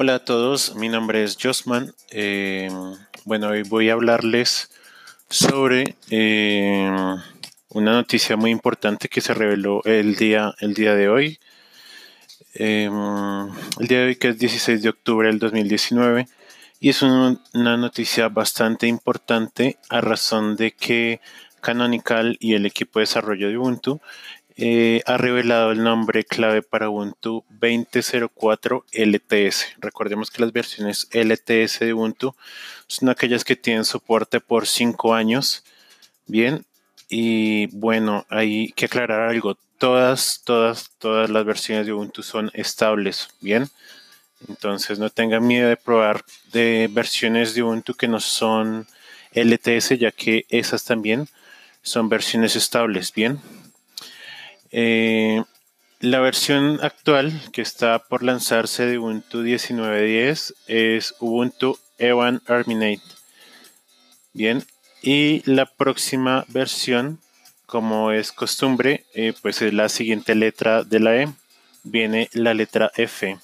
Hola a todos, mi nombre es Josman. Eh, bueno, hoy voy a hablarles sobre eh, una noticia muy importante que se reveló el día, el día de hoy. Eh, el día de hoy que es 16 de octubre del 2019 y es una noticia bastante importante a razón de que Canonical y el equipo de desarrollo de Ubuntu eh, ha revelado el nombre clave para Ubuntu 20.04 LTS. Recordemos que las versiones LTS de Ubuntu son aquellas que tienen soporte por 5 años. Bien, y bueno, hay que aclarar algo. Todas, todas, todas las versiones de Ubuntu son estables. Bien, entonces no tengan miedo de probar de versiones de Ubuntu que no son LTS, ya que esas también son versiones estables. Bien. Eh, la versión actual que está por lanzarse de Ubuntu 19.10 es Ubuntu Evan Arminate. Bien, y la próxima versión, como es costumbre, eh, pues es la siguiente letra de la E. Viene la letra F.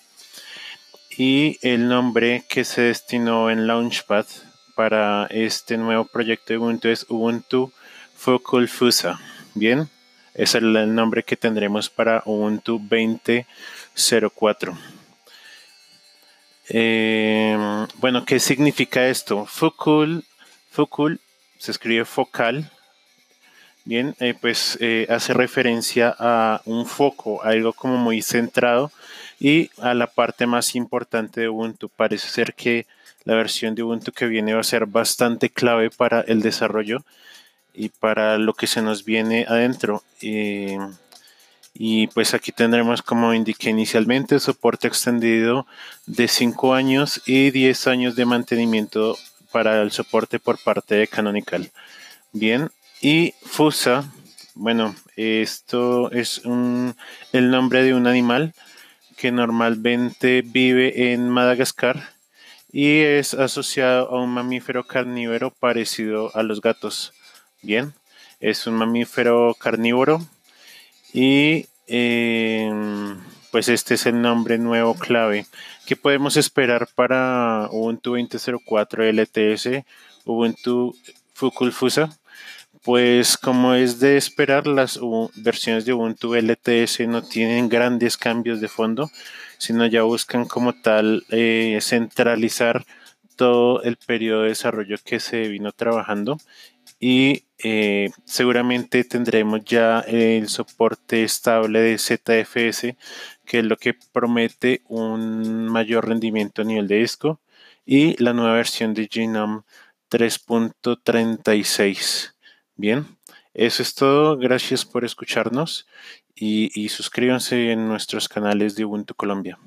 Y el nombre que se destinó en Launchpad para este nuevo proyecto de Ubuntu es Ubuntu Focal Fusa. Bien. Es el nombre que tendremos para Ubuntu 20.04. Eh, bueno, ¿qué significa esto? Focal, focal se escribe focal. Bien, eh, pues eh, hace referencia a un foco, algo como muy centrado y a la parte más importante de Ubuntu. Parece ser que la versión de Ubuntu que viene va a ser bastante clave para el desarrollo y para lo que se nos viene adentro. Eh, y pues aquí tendremos, como indiqué inicialmente, soporte extendido de 5 años y 10 años de mantenimiento para el soporte por parte de Canonical. Bien, y FUSA, bueno, esto es el nombre de un animal que normalmente vive en Madagascar y es asociado a un mamífero carnívoro parecido a los gatos. Bien, es un mamífero carnívoro y em, pues este es el nombre nuevo clave. ¿Qué podemos esperar para Ubuntu 20.04 LTS, Ubuntu Fukulfusa? Pues como es de esperar, las versiones de Ubuntu LTS no tienen grandes cambios de fondo, sino ya buscan como tal eh, centralizar todo el periodo de desarrollo que se vino trabajando y eh, seguramente tendremos ya el soporte estable de ZFS, que es lo que promete un mayor rendimiento a nivel de disco, y la nueva versión de Genome 3.36. Bien, eso es todo. Gracias por escucharnos y, y suscríbanse en nuestros canales de Ubuntu Colombia.